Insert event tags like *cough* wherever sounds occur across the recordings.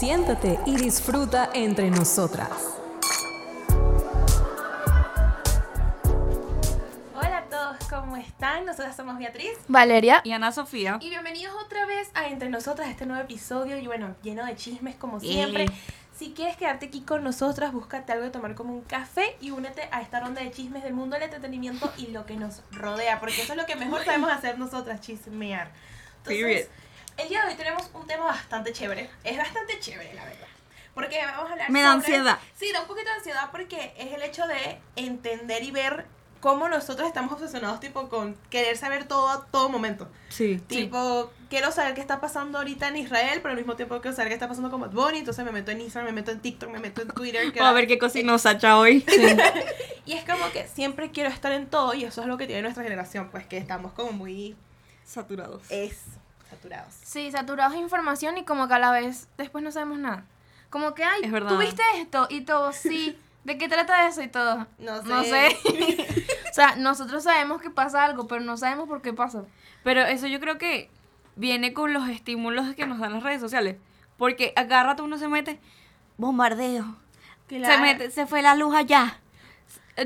Siéntate y disfruta entre nosotras. Hola a todos, ¿cómo están? Nosotras somos Beatriz. Valeria. Y Ana Sofía. Y bienvenidos otra vez a Entre Nosotras, este nuevo episodio. Y bueno, lleno de chismes como siempre. Si quieres quedarte aquí con nosotras, búscate algo de tomar como un café y únete a esta ronda de chismes del mundo del entretenimiento y lo que nos rodea. Porque eso es lo que mejor sabemos hacer nosotras, chismear. Period. El día de hoy tenemos un tema bastante chévere. Es bastante chévere, la verdad. Porque vamos a hablar Me da sobre- ansiedad. Sí, da un poquito de ansiedad porque es el hecho de entender y ver cómo nosotros estamos obsesionados tipo con querer saber todo a todo momento. Sí. Tipo, quiero saber qué está pasando ahorita en Israel, pero al mismo tiempo quiero saber qué está pasando con Bad Bunny, entonces me meto en Instagram, me meto en TikTok, me meto en Twitter. que a ver qué cocinó Sacha hoy. *laughs* Y es como que siempre quiero estar en todo y eso es lo que tiene nuestra generación, pues que estamos como muy Saturados. es saturados. Sí, saturados de información y como que a la vez después no sabemos nada. Como que, ay, Es verdad. ¿tú viste esto? Y todo, sí. ¿De qué trata eso? Y todo. No sé. No sé. *laughs* o sea, nosotros sabemos que pasa algo, pero no sabemos por qué pasa. Pero eso yo creo que viene con los estímulos que nos dan las redes sociales. Porque a cada rato uno se mete bombardeo. Claro. Se mete, se fue la luz allá.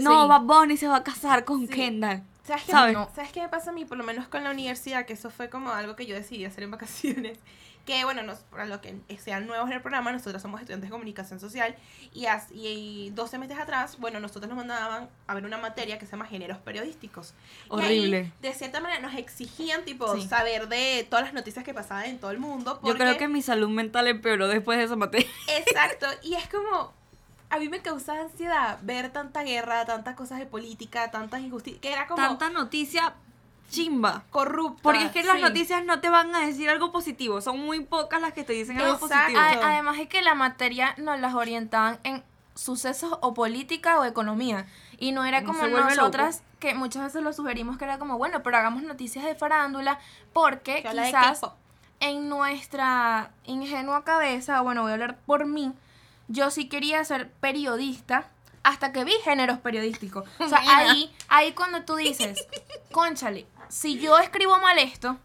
No, Sí. Bad Bunny se va a casar con Sí. Kendall. ¿Sabes qué, ¿Sabes? no, ¿Sabes qué me pasa a mí? Por lo menos con la universidad, que eso fue como algo que yo decidí hacer en vacaciones. *laughs* Que bueno, nos, para los que sean nuevos en el programa, nosotros somos estudiantes de comunicación social y, as- y 12 meses atrás, bueno, nosotros nos mandaban a ver una materia que se llama géneros periodísticos. Y ahí, Horrible. de cierta manera nos exigían tipo Sí. saber de todas las noticias que pasaban en todo el mundo. Yo creo porque- que mi salud mental empeoró después de esa materia. Exacto, y es como, a mí me causaba ansiedad ver tanta guerra, tantas cosas de política, tantas injusticias, que era como Tanta noticia chimba. corrupta. Porque es que las sí. noticias no te van a decir algo positivo. Son muy pocas las que te dicen algo positivo. A- además es que la materia nos las orientaban en sucesos o política o economía. Y no era como nosotras, que muchas veces lo sugerimos que era como, bueno, pero hagamos noticias de farándula, porque quizás en nuestra ingenua cabeza, bueno, voy a hablar por mí, yo sí quería ser periodista hasta que vi géneros periodísticos. O sea, Mira. ahí, ahí cuando tú dices, *laughs* conchale, si yo escribo mal esto,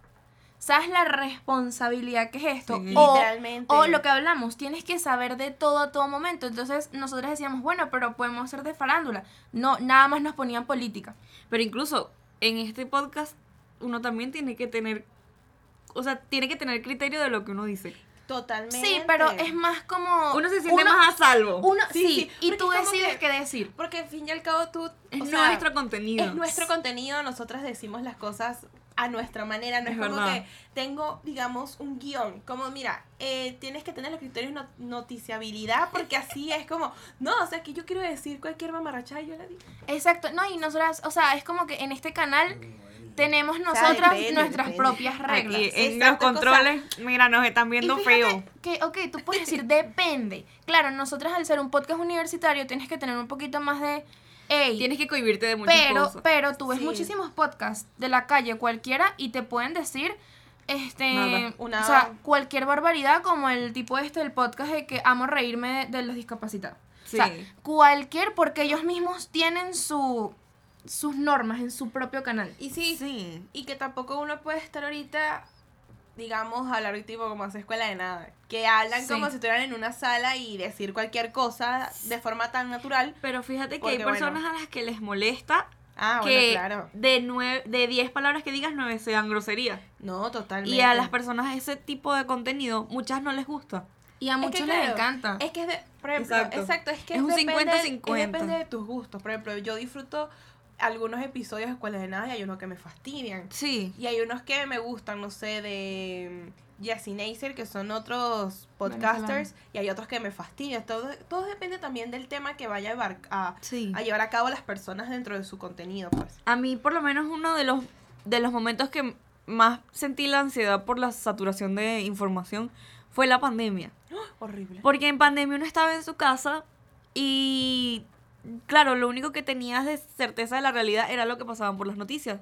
¿sabes la responsabilidad que es esto? Sí. O, Literalmente. o lo que hablamos, tienes que saber de todo a todo momento. Entonces nosotros decíamos, bueno, pero podemos ser de farándula. No, nada más nos ponían política. Pero incluso en este podcast uno también tiene que tener, o sea, tiene que tener criterio de lo que uno dice. Totalmente. Sí, pero es más como... Uno se siente uno- más a salvo. Uno, Sí, sí, sí, y tú decides que- qué decir. Porque al fin y al cabo tú... es o sea, nuestro contenido. Es nuestro contenido, nosotras decimos las cosas a nuestra manera, no es, Es como verdad. que tengo, digamos, un guion, como mira, eh, tienes que tener los criterios no- noticiabilidad, porque así es como, no, o sea, que yo quiero decir cualquier mamarrachada y yo la digo. Exacto, no, y nosotras, o sea, es como que en este canal tenemos nosotras depende, nuestras depende. propias reglas. Aquí en Exacto, los controles, mira, nos están viendo feo. Que, ok, tú puedes decir depende. Claro, nosotras al ser un podcast universitario tienes que tener un poquito más de. Ey, Tienes que cohibirte de muchas pero, cosas. pero tú ves Sí. muchísimos podcasts de la calle cualquiera y te pueden decir. Este, Nada. Una- o sea, cualquier barbaridad como el tipo este del podcast de que amo reírme de, de los discapacitados. O sea, Sí. cualquier, porque ellos mismos tienen su, sus normas en su propio canal. Y sí, Sí. y que tampoco uno puede estar ahorita, digamos, hablar tipo como hace escuela de nada, que hablan Sí. como si estuvieran en una sala y decir cualquier cosa de forma tan natural. Pero fíjate que Porque, hay bueno. personas a las que les molesta Ah, que bueno, claro. de nueve, de 10 palabras que digas, 9 sean groserías. No, totalmente. Y a las personas ese tipo de contenido, muchas no les gusta. Y a Es que, muchos les claro, encanta. Es que es de, por ejemplo, Exacto. exacto, es que Es un depende- 50-50. es depende de tus gustos. Por ejemplo, yo disfruto algunos episodios de Escuela de Nada y hay unos que me fastidian. Sí. Y hay unos que me gustan, no sé, de mm, Jesse Neisser, que son otros podcasters, y hay otros que me fastidian. Todo, todo depende también del tema que vaya a llevar a, Sí. a llevar a cabo las personas dentro de su contenido, pues. A mí, por lo menos, uno de los, de los momentos que más sentí la ansiedad por la saturación de información fue la pandemia. Horrible. Porque en pandemia uno estaba en su casa y, claro, lo único que tenías de certeza de la realidad era lo que pasaban por las noticias.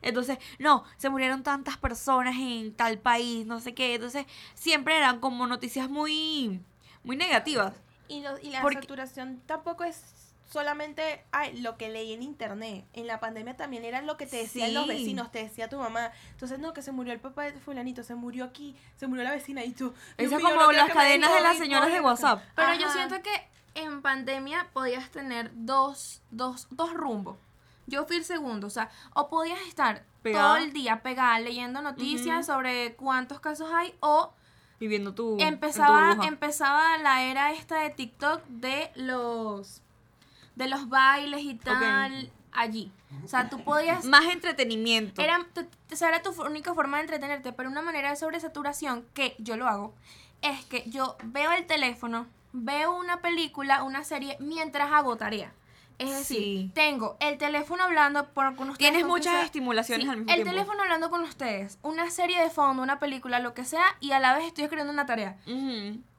Entonces, no, se murieron tantas personas en tal país, no sé qué. Entonces, siempre eran como noticias muy, muy negativas. Y, no- y la Porque- saturación tampoco es solamente ay, lo que leí en internet. En la pandemia también era lo que te decían los vecinos, te decía tu mamá. Entonces, no, que se murió el papá de fulanito, se murió aquí, se murió la vecina y tú. Eso es como las cadenas de las señoras de. WhatsApp. Pero yo siento que en pandemia podías tener dos, dos, dos rumbos. Yo fui el segundo, o sea, o podías estar Pegada. todo el día pegada leyendo noticias sobre cuántos casos hay, o Viviendo tu. en tu empezaba, empezaba la era esta de TikTok de los de los bailes y tal allí. O sea, tú podías Más entretenimiento. era, tu- esa era tu única forma de entretenerte, pero una manera de sobresaturación que yo lo hago es que yo veo el teléfono, veo una película, una serie mientras hago tarea. Es decir, Sí. tengo el teléfono hablando por, con ustedes. Tienes muchas sea. estimulaciones Sí, al mismo el tiempo. teléfono hablando con ustedes, una serie de fondo, una película, lo que sea, y a la vez estoy escribiendo una tarea.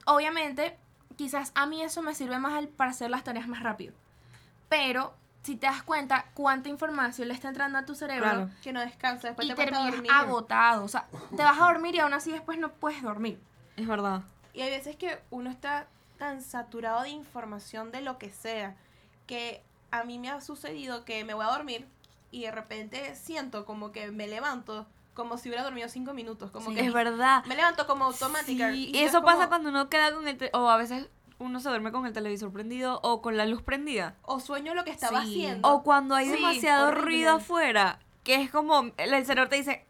Obviamente, quizás a mí eso me sirve más al- para hacer las tareas más rápido. Pero si te das cuenta cuánta información le está entrando a tu cerebro, Claro. Que no descansa, después y te terminas dormir. agotado. O sea, te vas a dormir y aún así después no puedes dormir. Es verdad. Y hay veces que uno está tan saturado de información de lo que sea, que a mí me ha sucedido que me voy a dormir y de repente siento como que me levanto como si hubiera dormido cinco minutos. Como que Es verdad. me levanto como automática. Sí, y eso es como- pasa cuando uno queda con el. o a veces uno se duerme con el televisor prendido o con la luz prendida. O sueño lo que estaba Sí. haciendo. O cuando hay Sí, demasiado horrible. ruido afuera. Que es como. El, el cerebro te dice.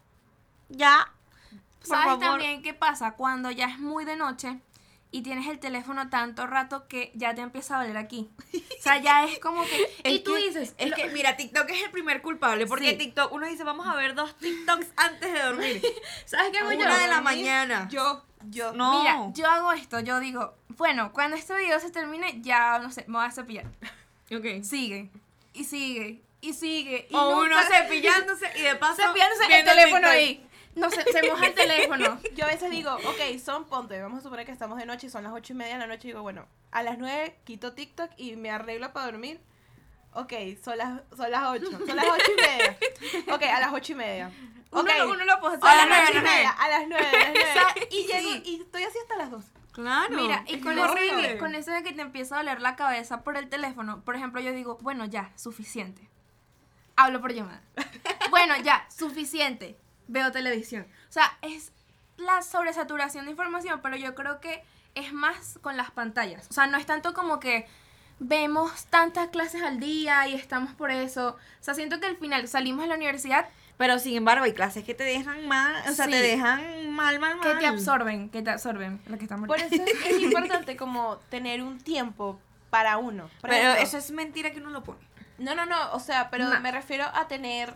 Ya. Por ¿Sabes favor. también qué pasa? Cuando ya es muy de noche y tienes el teléfono tanto rato que ya te empieza a doler aquí. *laughs* O sea, ya es como que... y tú que- dices... Es lo- que, mira, TikTok es el primer culpable. Porque Sí. TikTok, uno dice, vamos a ver dos TikToks antes de dormir. *laughs* ¿Sabes qué hago yo? una de la mañana. Yo, yo. No. Mira, yo hago esto. Yo digo, bueno, cuando este video se termine, ya, no sé, me voy a cepillar. *laughs* Ok. Sigue. Y sigue. Y sigue. Y O uno nunca- cepillándose y de paso. cepillándose el teléfono TikTok. ahí. No se, se moja el teléfono. Yo a veces digo, ok, son, ponte, vamos a suponer que estamos de noche y son las ocho y media de la noche. Y digo, bueno, a las nueve quito TikTok y me arreglo para dormir. Ok, son las, son las ocho, son las ocho y media. *laughs* Ok, a las ocho y media. Uno, Ok, lo- uno lo puede a hacer. las a las nueve y media, a las nueve, a las nueve. sea, Y llego sí. y estoy así hasta las dos. Claro. Mira, y con eso, de con eso de que te empieza a doler la cabeza por el teléfono, por ejemplo, yo digo, bueno, ya, suficiente. Hablo por llamada. *laughs* bueno, ya, suficiente. Veo televisión. O sea, es la sobresaturación de información, pero yo creo que es más con las pantallas. O sea, no es tanto como que vemos tantas clases al día y estamos por eso. O sea, siento que al final salimos de la universidad Pero sin embargo, hay clases que te dejan mal, o sea, Sí. te dejan mal, mal, mal. que te absorben, que te absorben lo que estamos Por eso es, es *laughs* importante como tener un tiempo para uno. Por Pero ejemplo, eso es mentira que uno lo pone. No, no, no, o sea, pero No. me refiero a tener,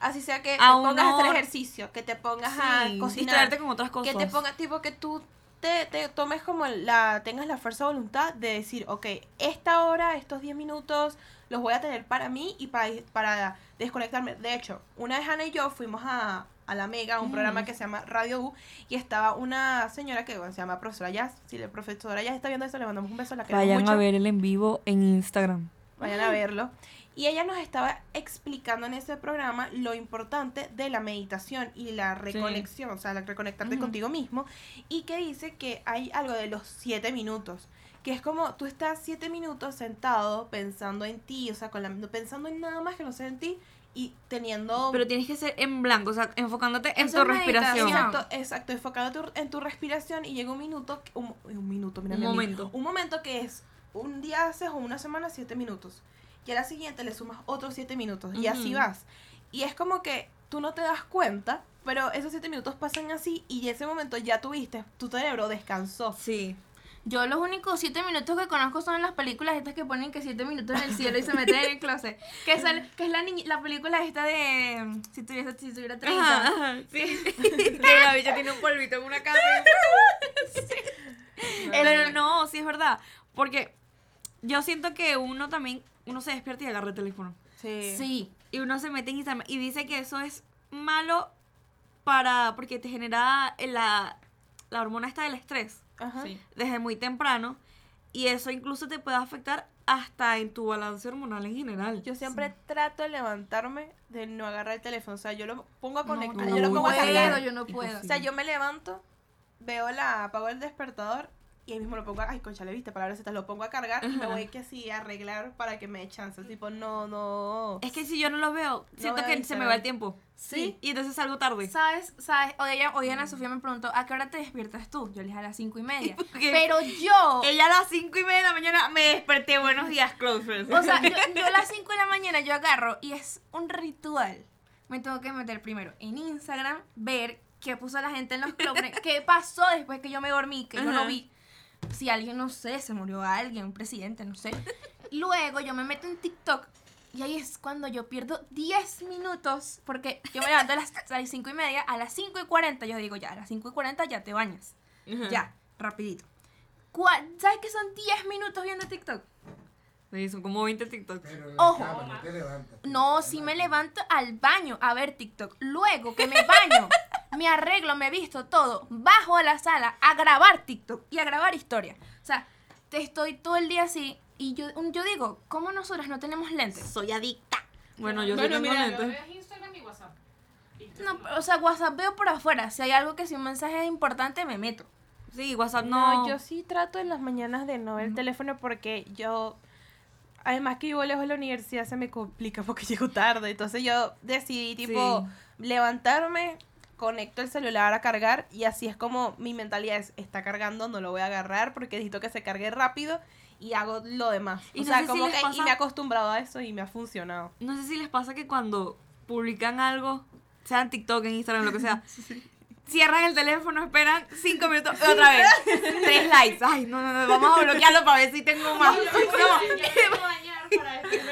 así sea que te A pongas a hacer honor. ejercicio, que te pongas Sí, a cocinar, distraerte con otras cosas. que te pongas, tipo, que tú te, te tomes como la, tengas la fuerza de voluntad de decir, ok, esta hora, estos 10 minutos, los voy a tener para mí y para, para desconectarme. De hecho, una vez Ana y yo fuimos a, a La Mega, a un Mm. programa que se llama Radio U, y estaba una señora que bueno, se llama profesora Jazz. Si la profesora Jazz está viendo eso, le mandamos un beso, la queremos Vayan mucho a ver el en vivo en Instagram. vayan a verlo. Y ella nos estaba explicando en ese programa lo importante de la meditación y la reconexión, o sea, la reconectarte Ujú. contigo mismo. Y que dice que hay algo de los siete minutos. Que es como tú estás siete minutos sentado pensando en ti, o sea, con la, pensando en nada más que no sea en ti y teniendo... Pero tienes que ser en blanco, o sea, enfocándote en tu es respiración. Exacto, exacto, enfocado tu- en tu respiración y llega un minuto, un, un minuto, mira, Un momento. un momento que es un día haces o una semana siete minutos y a la siguiente le sumas otros siete minutos y así vas. Y es como que tú no te das cuenta, pero esos siete minutos pasan así y ese momento ya tuviste, tu cerebro descansó. Sí. Yo los únicos siete minutos que conozco son en las películas estas que ponen que siete minutos en el cielo y se meten en el closet. Que es, el- que es la, la película esta de si tuviese si tuviera 30. Ajá, ajá, sí. que *laughs* la bicha tiene un polvito en una casa. Pero no, sí es verdad. Porque yo siento que uno también, uno se despierta y agarra el teléfono. Sí. Sí. Y uno se mete en Instagram y dice que eso es malo para, porque te genera la, la hormona esta del estrés Ajá. desde muy temprano. Y eso incluso te puede afectar hasta en tu balance hormonal en general. Yo siempre trato de levantarme de no agarrar el teléfono, o sea, yo lo pongo a conectar, no, yo lo no pongo a puedo, cargar. yo no puedo. O sea, yo me levanto, veo la, apago el despertador y ahí mismo lo pongo a, ay, concha, le viste palabras estas, lo pongo a cargar y me voy que sí a arreglar para que me dé chance. Tipo, no, no. Es que si yo no lo veo, siento veo que se me va el tiempo. Sí. Y entonces salgo tarde. ¿Sabes? ¿Sabes? Hoy, ella, hoy Ana Sofía me preguntó, ¿a qué hora te despiertas tú? Yo le dije a las cinco y media. *laughs* Pero yo... Ella a las 5 y media de la mañana me desperté. Buenos días, close friends. O sea, yo, yo a las *laughs* 5 de la mañana yo agarro y es un ritual. Me tengo que meter primero en Instagram, ver qué puso la gente en los *laughs* clubs, qué pasó después que yo me dormí, que yo no vi. Si alguien, no sé, se murió alguien, un presidente, no sé. *laughs* Luego yo me meto en TikTok y ahí es cuando yo pierdo 10 minutos porque yo me levanto a las, a las 5 y media, a las 5 y 40 yo digo ya, a las 5 y 40 ya te bañas. Ajá. Ya, rapidito. ¿Sabes qué son 10 minutos viendo TikTok? Sí, son como 20 TikToks. Pero la Ojo. cama no te levantas. No, si me levanto al baño a ver TikTok. Luego que me baño, me arreglo, me visto todo, bajo a la sala a grabar TikTok y a grabar historia. O sea, te estoy todo el día así y yo, yo digo, ¿cómo nosotras no tenemos lentes? Soy adicta. Bueno, yo Bueno, sí tengo mira, lentes. veo Instagram y WhatsApp. No, o sea, WhatsApp veo por afuera. Si hay algo que si un mensaje es importante, me meto. Sí, WhatsApp No, no. yo sí trato en las mañanas de no ver el teléfono porque yo, además que vivo lejos de la universidad, se me complica porque *laughs* llego tarde. Entonces yo decidí, tipo, levantarme, conecto el celular a cargar y así es como mi mentalidad es, está cargando, no lo voy a agarrar porque necesito que se cargue rápido y hago lo demás. Y o no sea, si y me he acostumbrado a eso y me ha funcionado. No sé si les pasa que cuando publican algo, sea en TikTok, en Instagram, lo que sea, cierran el teléfono, esperan 5 minutos, otra vez, tres likes. Ay, no, no, no, vamos a bloquearlo para ver si tengo más. Me puedo bañar para después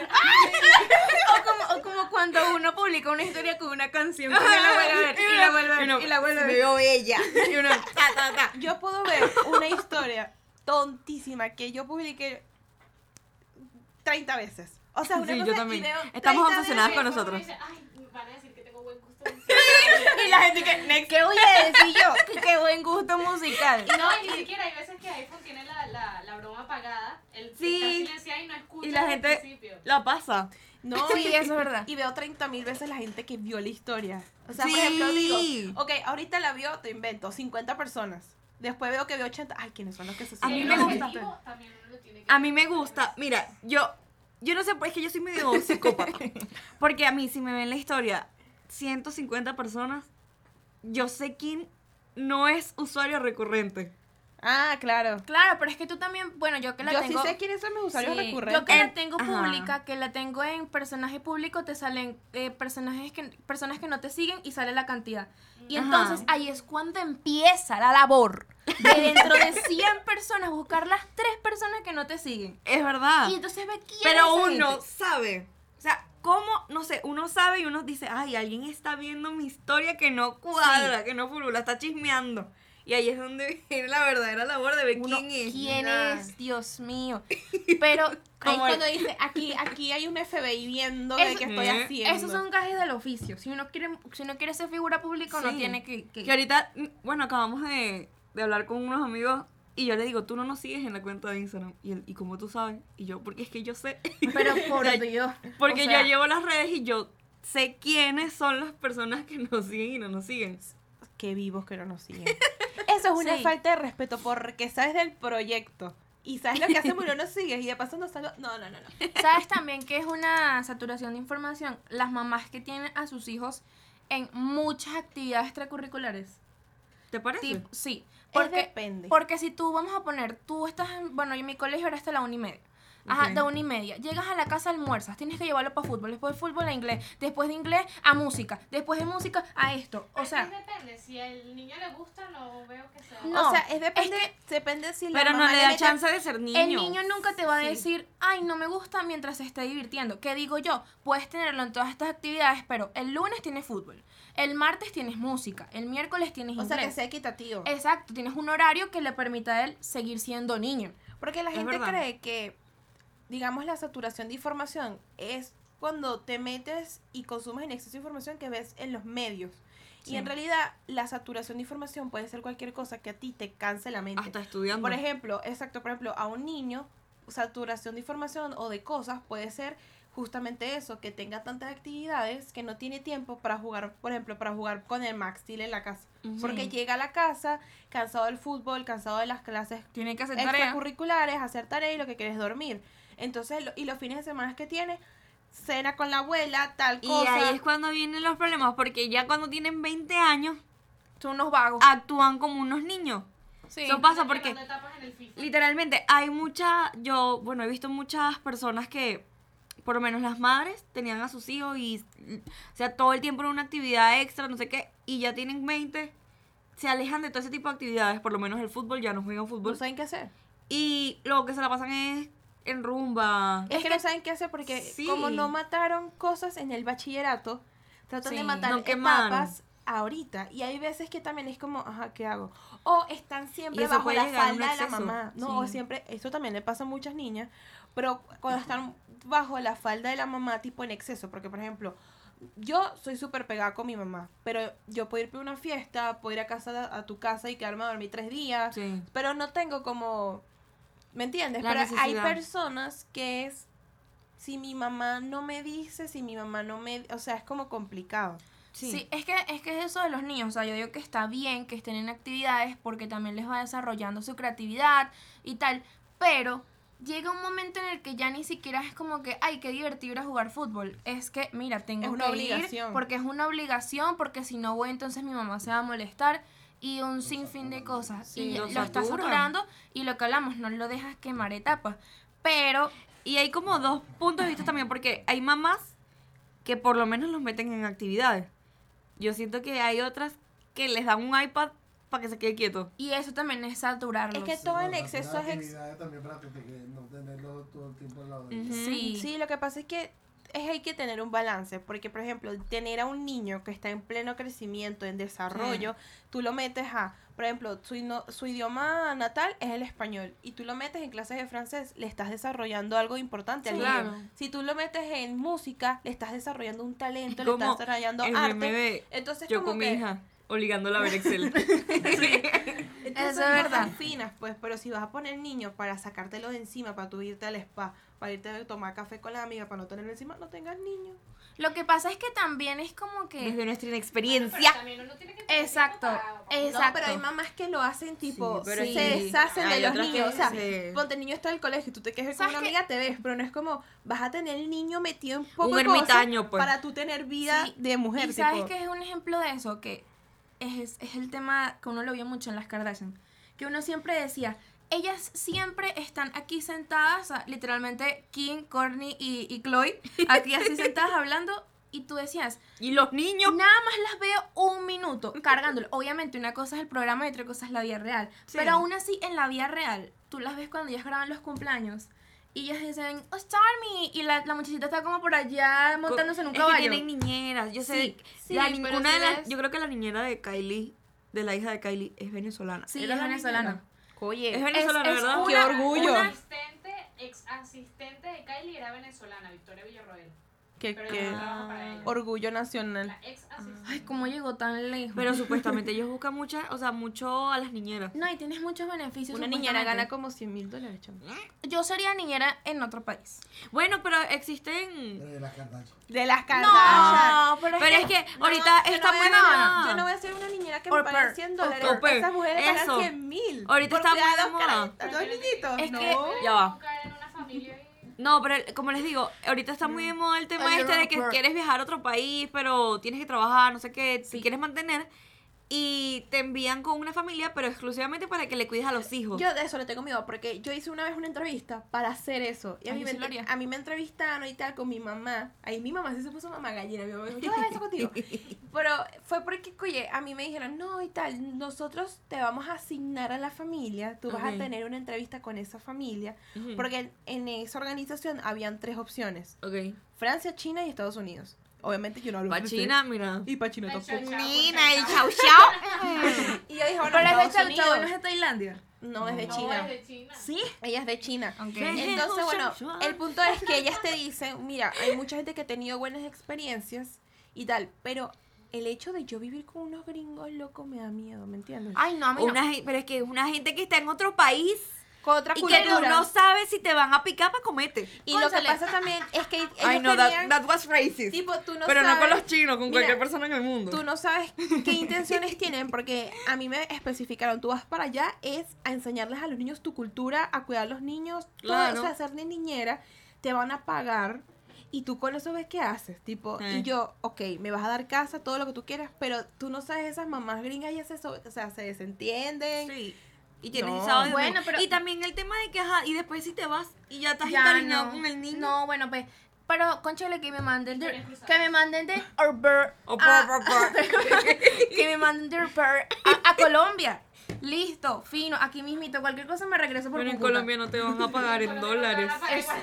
O como, o como cuando uno publica una historia con una canción que uno la vuelve a ver y la vuelve a ver y la vuelve a ver. veo bella. Y uno, ta, ta, ta. Yo puedo ver una historia tontísima que yo publiqué 30 veces. O sea, una Sí, yo cosa y también. Estamos 30 obsesionadas con nosotros. Dice, Ay, van a decir que tengo buen gusto. *laughs* Y la gente que, "Ne- ¿qué voy a decir yo? *laughs* Qué buen gusto musical. Y no, ni siquiera hay veces que iPhone tiene la, la, la broma apagada. El Sí. está silenciado y no escucha Y la desde el gente principio. la pasa. No, Sí, *laughs* y, eso es verdad. y veo 30 mil veces la gente que vio la historia. O sea, Sí. por ejemplo, digo, ok, ahorita la vio, te invento, 50 personas. Después veo que veo 80. Ay, ¿quiénes son los que se A Y mí me siguen? gusta. A mí me gusta, mira, yo, yo no sé, es que yo soy medio *laughs* psicópata. Porque a mí, si me ven la historia, 150 personas, yo sé quién no es usuario recurrente. Ah, claro. Claro, pero es que tú también, bueno, yo que la Yo tengo. sí sé quiénes son mis usuarios Sí, recurrentes. Yo que la tengo Ajá. pública, que la tengo en personaje público, te salen eh, personajes que personas que no te siguen y sale la cantidad. Y Ajá. entonces ahí es cuando empieza la labor de dentro de 100 *laughs* personas buscar las tres personas que no te siguen. Es verdad. Y entonces ve quién Pero es uno gente. sabe. O sea, ¿cómo? No sé, uno sabe y uno dice, ay, alguien está viendo mi historia que no cuadra, que no furula, está chismeando. Y ahí es donde *laughs* viene la verdadera labor de ver Uno, quién es. ¿Quién Nah. es? Dios mío. *laughs* Pero Ahí cuando dice, aquí, aquí hay un FBI viendo de qué estoy ¿Eh? haciendo. esos son gajes del oficio. Si uno quiere, si uno quiere ser figura pública, Sí. tiene que, que- Que ahorita, mm, bueno, acabamos de, de hablar con unos amigos y yo le digo, tú no nos sigues en la cuenta de Instagram. Y él, ¿y cómo tú sabes? Y yo, porque es que yo sé. *laughs* Pero por O sea, Dios. Porque O sea, yo llevo las redes y yo sé quiénes son las personas que nos siguen y no nos siguen. Qué vivos que no nos siguen. Eso es una Sí. falta de respeto porque sabes del proyecto. Y sabes lo que hacemos y no nos *laughs* sigues. Y de paso nos salgo. No, no, no, no. ¿Sabes también que es una saturación de información? Las mamás que tienen a sus hijos en muchas actividades extracurriculares. ¿Te parece? Tip- sí. Es Porque, depende. porque si tú, vamos a poner, tú estás, en- bueno, yo en mi colegio era hasta la una y media. Ajá, de una y media. Llegas a la casa, almuerzas, tienes que llevarlo para fútbol, después de fútbol a inglés, después de inglés a música, después de música a esto. O Es sea, que depende. Si al niño le gusta, no veo que sea. No, o sea, es depende, es depende si la Pero no mamá le da chance de ser niño. El niño nunca te va a Sí. decir, ay, no me gusta mientras se esté divirtiendo. ¿Qué digo yo? Puedes tenerlo en todas estas actividades, pero el lunes tienes fútbol, el martes tienes música, el miércoles tienes O sea, que inglés. sea equitativo. Exacto, tienes un horario que le permita a él seguir siendo niño. Porque la Es gente verdad. cree que, digamos, la saturación de información es cuando te metes y consumes en exceso de información que ves en los medios. Sí. Y en realidad, la saturación de información puede ser cualquier cosa que a ti te canse la mente. Hasta estudiando. Por ejemplo, exacto, por ejemplo, a un niño, saturación de información o de cosas puede ser justamente eso, que tenga tantas actividades que no tiene tiempo para jugar, por ejemplo, para jugar con el Max Steel en la casa. Porque llega a la casa cansado del fútbol, cansado de las clases Tiene que hacer tarea. extracurriculares, hacer tarea y lo que quiere es dormir. Entonces, lo- y los fines de semana que tiene, cena con la abuela, tal Y cosa. ahí es cuando vienen los problemas, porque ya cuando tienen 20 años, Son unos vagos. actúan como unos niños. sí. Eso pasa porque, literalmente, hay mucha, yo, bueno, he visto muchas personas que, por lo menos las madres, tenían a sus hijos y, o sea, todo el tiempo en una actividad extra, no sé qué, y ya tienen 20, se alejan de todo ese tipo de actividades, por lo menos el fútbol, ya no juegan no fútbol. saben qué hacer. Y lo que se la pasan es en rumba. Es, que, no saben qué hacer porque Sí. como no mataron cosas en el bachillerato, tratan de matar no etapas ahorita. Y hay veces que también es como, ajá, ¿qué hago? O están siempre bajo la falda de la mamá. No, o siempre, eso también le pasa a muchas niñas, pero cuando están bajo la falda de la mamá, tipo en exceso, porque por ejemplo, yo soy súper pegada con mi mamá, pero yo puedo ir a una fiesta, puedo ir a casa a tu casa y quedarme a dormir tres días, Sí. pero no tengo como, ¿me entiendes? La pero hay personas que es, si mi mamá no me dice, si mi mamá no me, o sea, es como complicado. Sí. es que es que es eso de los niños, o sea, yo digo que está bien que estén en actividades porque también les va desarrollando su creatividad y tal, pero llega un momento en el que ya ni siquiera es como que, ay, qué divertido ir a jugar fútbol, es que, mira, tengo Es una que obligación. ir porque es una obligación, porque si no voy entonces mi mamá se va a molestar y un sinfín de cosas Sí, y lo lo estás saturan. saturando y lo que hablamos, no lo dejas quemar etapas, pero Y hay como dos puntos de vista también, porque hay mamás que por lo menos los meten en actividades. Yo siento que hay otras que les dan un iPad para que se quede quieto. y eso también es saturarlos. Es que todo en exceso es... ex- actividades también para que te quede- no tenerlo todo el tiempo al lado de. Sí. Sí, lo que pasa es que es, hay que tener un balance, porque por ejemplo, tener a un niño que está en pleno crecimiento, en desarrollo, tú lo metes a, por ejemplo, su, ino- su idioma natal es el español, y tú lo metes en clases de francés, le estás desarrollando algo importante al Sí. niño. Claro. Si tú lo metes en música, le estás desarrollando un talento, le estás desarrollando arte. de Entonces, yo como con mi que- hija, obligándola a ver Excel. *laughs* Entonces, Eso es son verdad. finas, pues, pero si vas a poner niños para sacártelo de encima, para tú irte al spa, para irte a tomar café con la amiga, para no tenerlo encima, no tengas niños. Lo que pasa es que también es como que... Desde nuestra Pero inexperiencia. también uno tiene que tener Exacto, tiempo para- para- Exacto. No, pero hay mamás que lo hacen tipo, Sí, pero se sí. deshacen de Hay los otras niños. que O sea, se- ponte el niño está en el colegio y tú te quejas con ¿Sabes una qué? amiga, te ves, pero no es como, vas a tener el niño metido en poco Un ermitaño, pues. para tú tener vida Sí, de mujer. ¿Y sabes tipo. qué es un ejemplo de eso? Que es, es el tema que uno lo vio mucho en las Kardashian. Que uno siempre decía, ellas siempre están aquí sentadas, literalmente Kim, Courtney y, y Chloe, aquí así sentadas hablando, y tú decías, Y los niños. nada más las veo un minuto cargándolo. Obviamente una cosa es el programa y otra cosa es la vida real. Sí. Pero aún así, en la vida real, tú las ves cuando ellas graban los cumpleaños. Y ellas dicen, oh, Stormy. Y la, la muchachita está como por allá montándose en un es caballo. que tienen niñeras. Yo sé. Sí, sí, la, si de las. Yo creo que la niñera de Kylie, de la hija de Kylie, es venezolana. Sí, Era es la venezolana. Oye, Es venezolana, es ¿verdad? una- ¡Qué orgullo! Una asistente, ex asistente de Kylie era venezolana, Victoria Villarroel. Que, que no orgullo nacional. Ay, cómo llegó tan lejos. Pero *laughs* supuestamente ellos buscan muchas, o sea, mucho a las niñeras. No, y tienes muchos beneficios. Una niñera gana como 100 mil dólares, chamo. Yo sería niñera en otro país. Bueno, pero existen. De las Kardashian. De las Kardashian. pero Pero es que ahorita está no muy moda. Yo no voy a ser una niñera que me pagan 100 dólares. Esas mujeres Eso. 100 mil. Ahorita está muy de dos moda. niñitos. Es no. que- Ya va. No pero como les digo, ahorita está muy de moda el tema El este de que quieres viajar a otro país, pero tienes que trabajar, no sé qué, si quieres mantener, y te envían con una familia, pero exclusivamente para que le cuides a los hijos. Yo de eso le tengo miedo porque yo hice una vez una entrevista para hacer eso. Y a, Ay, mí, me, sí a mí me entrevistaron y tal con mi mamá. Ahí mi mamá sí se puso mamá gallina. Mi mamá dijo, yo eso contigo. *laughs* Pero fue porque, oye, a mí me dijeron, no y tal, nosotros te vamos a asignar a la familia. Tú vas a tener una entrevista con esa familia. Ujú. Porque en, en esa organización habían tres opciones. Ok. Francia, China y Estados Unidos. Obviamente yo no hablo Pa' francés. China, mira. Y para China El tampoco. Nina, el chao. chau *laughs* chau. Y yo dije, bueno, Pero es de Chau Chau, no es de Tailandia. No, es de No, China. es de China. ¿Sí? Ella es de China. Ok. Entonces, bueno, el punto es que ellas te dicen, mira, hay mucha gente que ha tenido buenas experiencias y tal, pero el hecho de yo vivir con unos gringos locos me da miedo, ¿me entiendes? Ay, no, a mí no. Pero es que es una gente que está en otro país. Con otra Y que tú cultura. no sabes si te van a picar para comerte. Y lo que pasa también es que *laughs* ellos Ay, no, that, tenían- that was racist. tipo, tú no Pero no sabes, con los chinos, con Mira, cualquier persona en el mundo. Tú no sabes qué *laughs* intenciones tienen porque a mí me especificaron, tú vas para allá es a enseñarles a los niños tu cultura, a cuidar a los niños, todo, Claro. o sea, de niñera, te van a pagar y tú con eso ves qué haces, tipo, Eh. y yo, ok, me vas a dar casa, todo lo que tú quieras, pero tú no sabes esas mamás gringas y eso, o sea, se desentienden. Sí. Y tienes No. sábado y Bueno, pero- Y también el tema de que, ajá, y después si te vas y ya estás Ya encariñado no. con el niño. No, bueno, pues. Pero, conchale, que me manden de, que me manden de Uber O a- por, por, por. que me manden de Uber a, a Colombia. Listo, fino, aquí mismito, cualquier cosa me regreso por Pero en. Colombia no te van a pagar en dólares.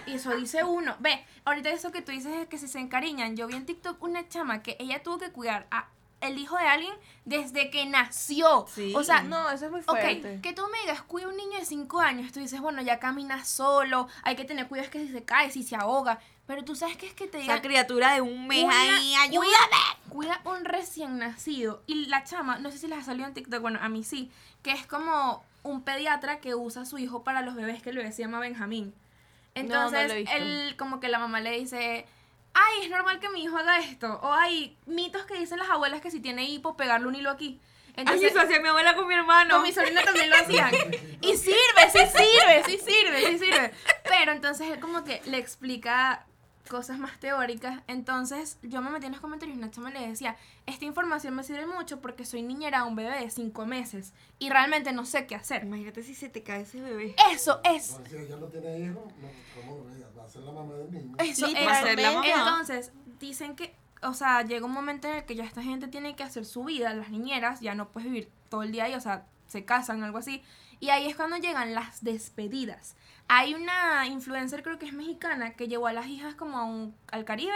eso dice uno. Ve, ahorita eso que tú dices es que si se encariñan. Yo vi en TikTok una chama que ella tuvo que cuidar a el hijo de alguien desde que nació. Sí. O sea, No, eso es muy Ok, fuerte. que tú me digas, cuida un niño de 5 años, tú dices, bueno, ya camina solo, hay que tener cuidado es que si se cae, si se ahoga, pero tú sabes que es que te digan, Esa criatura de un mes ahí, ayúdame. cuida un recién nacido, y la chama, no sé si les ha salido en TikTok, bueno, a mí sí, que es como un pediatra que usa a su hijo para los bebés, que el bebé se llama Benjamín. no Entonces, lo he visto. él, como que la mamá le dice, ay, es normal que mi hijo haga esto, o hay mitos que dicen las abuelas que si tiene hipo, pegarle un hilo aquí. Ay, Entonces, eso hacía mi abuela con mi hermano. con mi sobrina también lo hacían. *laughs* Y sirve, sí sirve, sí sirve, sí sirve. Pero entonces él como que le explica cosas más teóricas. Entonces yo me metí en los comentarios y una chama le decía, esta información me sirve mucho porque soy niñera de un bebé de cinco meses y realmente no sé qué hacer. Imagínate si se te cae ese bebé. Eso es, Bueno, si ella no tiene hijos, no, ¿cómo ella va a ser la mamá del niño? eso Va a ser la es. mamá. Entonces dicen que, o sea, llega un momento en el que ya esta gente tiene que hacer su vida, las niñeras, ya no puedes vivir todo el día ahí, o sea, se casan, algo así. Y ahí es cuando llegan las despedidas. Hay una influencer, creo que es mexicana, que llevó a las hijas como a un, al Caribe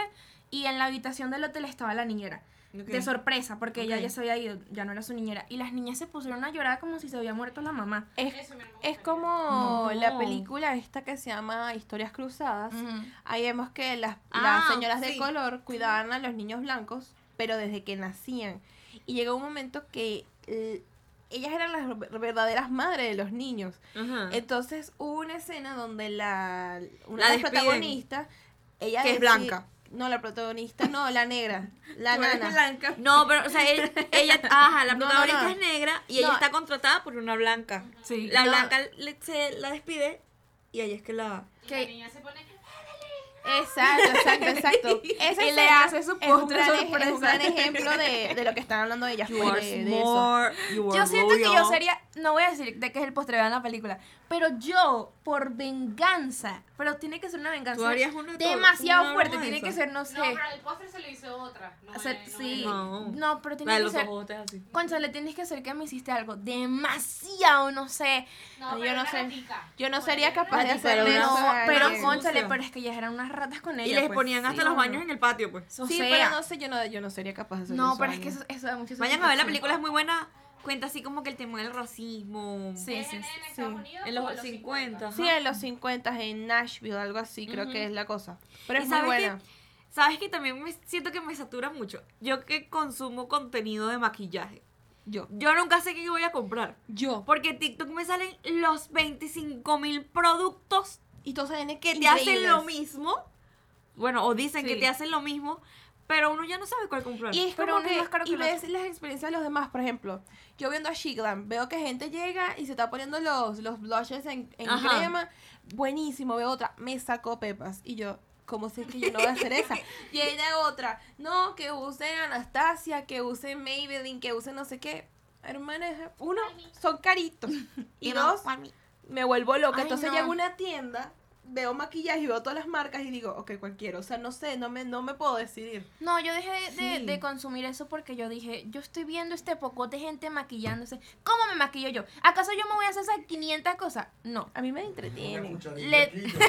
y en la habitación del hotel estaba la niñera. De sorpresa, porque ella ya se había ido, ya no era su niñera. Y las niñas se pusieron a llorar como si se había muerto la mamá. Es, es como No. la película esta que se llama Historias Cruzadas. Ujú. Ahí vemos que las, Ah, las señoras de color cuidaban a los niños blancos, pero desde que nacían. Y llegó un momento que eh, ellas eran las ver- verdaderas madres de los niños. Ajá. Entonces hubo una escena donde la una La de las protagonistas, ella Que es blanca. No, la protagonista, no, la negra, la *laughs* eres nana. blanca. No, pero, o sea, él- ella, *laughs* ajá, la No, no, protagonista no. es negra y ella No. está contratada por una blanca. Sí. La No. blanca le- se la despide y ella es que la... Y que- la niña se pone. Exacto, exacto, exacto. Esa *laughs* Y le hace su es un gran, es un gran ejemplo de, de lo que están hablando ellas. You pues, are de, de eso. you Yo are siento que yo sería, no voy a decir de qué es el postre en la película, pero yo, por venganza, pero tiene que ser una venganza demasiado una fuerte, de tiene que ser, no sé, No, pero el postre se lo hizo otra. No, hacer- es- no sí, No. no, pero tiene de que ser, así. concha, le tienes que hacer que me hiciste algo demasiado, no sé, No, Yo pero no sé. Yo no sería capaz de hacerle pero pero sucia. pero es que ellas eran unas ratas con ella. Y les pues, ponían hasta sí, los baños no. en el patio, pues. O Sí, sea, pero no sé, yo no, yo no sería capaz de hacer no, eso pero es que eso, eso da mucha Vayan a ver la película, es muy buena. Cuenta así como que el tema del racismo. Sí, ¿Es sí, en, sí. en Estados sí. Unidos En o los los 50. Sí, ajá. en los 50 en Nashville, algo así, creo que es la cosa. Pero ¿Y es muy sabes buena. ¿Sabes que también me siento que me satura mucho? Yo que consumo contenido de maquillaje. Yo. Yo nunca sé qué voy a comprar. Yo. Porque en TikTok me salen los 25 mil productos Y todos tienen que te hacen lo mismo. Bueno, o dicen que Sí. te hacen lo mismo, pero uno ya no sabe cuál comprar. Y es Pero como uno es que, más caro que y ves las experiencias de los demás, por ejemplo, yo viendo a Shiglam, veo que gente llega y se está poniendo los, los blushes en, en crema, buenísimo, veo otra, me sacó pepas, y yo, ¿cómo sé que yo no voy a hacer esa? *laughs* Y de otra, no, que use Anastasia, que use Maybelline, que use no sé qué, hermana, uno, son caritos, *laughs* y no, dos, me vuelvo loca, Ay, entonces no. llego a una tienda, veo maquillaje y veo todas las marcas y digo, ok, cualquiera, o sea, no sé, no me, no me puedo decidir. No, yo dejé de, de- Sí. de consumir eso porque yo dije, yo estoy viendo este pocote de gente maquillándose. ¿Cómo me maquillo yo? ¿Acaso yo me voy a hacer esas 500 cosas? No. A mí me entretiene. Le- *laughs*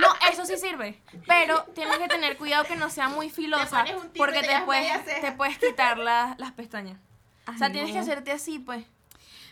No, eso sí sirve. Pero tienes que tener cuidado que no sea muy filosa. Porque te te puedes, te quitar la- las pestañas. O sea, tienes que hacerte así, pues.